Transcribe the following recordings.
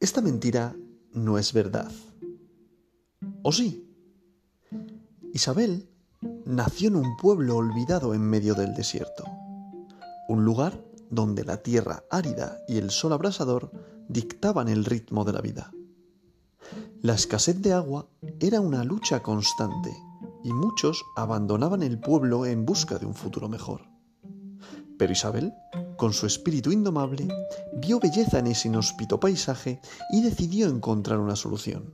Esta mentira no es verdad. ¿O sí? Isabel nació en un pueblo olvidado en medio del desierto, un lugar donde la tierra árida y el sol abrasador dictaban el ritmo de la vida. La escasez de agua era una lucha constante y muchos abandonaban el pueblo en busca de un futuro mejor. Pero Isabel, con su espíritu indomable, vio belleza en ese inhóspito paisaje y decidió encontrar una solución.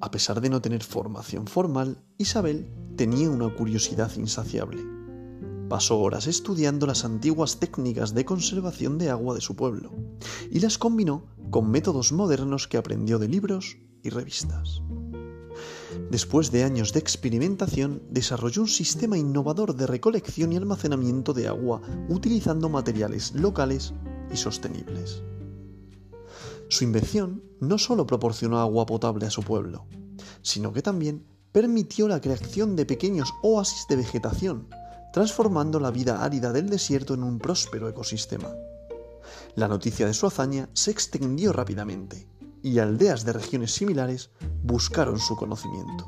A pesar de no tener formación formal, Isabel tenía una curiosidad insaciable. Pasó horas estudiando las antiguas técnicas de conservación de agua de su pueblo y las combinó con métodos modernos que aprendió de libros y revistas. Después de años de experimentación, desarrolló un sistema innovador de recolección y almacenamiento de agua utilizando materiales locales y sostenibles. Su invención no solo proporcionó agua potable a su pueblo, sino que también permitió la creación de pequeños oasis de vegetación, transformando la vida árida del desierto en un próspero ecosistema. La noticia de su hazaña se extendió rápidamente y aldeas de regiones similares buscaron su conocimiento.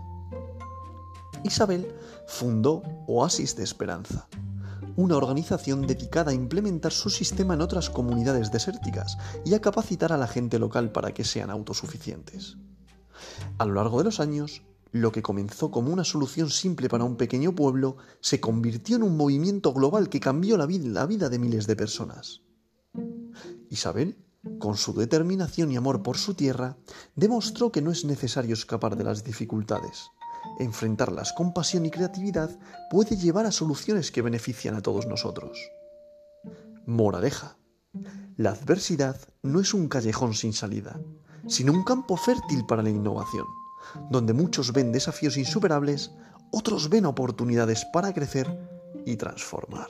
Isabel fundó Oasis de Esperanza, una organización dedicada a implementar su sistema en otras comunidades desérticas y a capacitar a la gente local para que sean autosuficientes. A lo largo de los años, lo que comenzó como una solución simple para un pequeño pueblo se convirtió en un movimiento global que cambió la vida, de miles de personas. Isabel, con su determinación y amor por su tierra, demostró que no es necesario escapar de las dificultades. Enfrentarlas con pasión y creatividad puede llevar a soluciones que benefician a todos nosotros. Moraleja. La adversidad no es un callejón sin salida, sino un campo fértil para la innovación, donde muchos ven desafíos insuperables, otros ven oportunidades para crecer y transformar.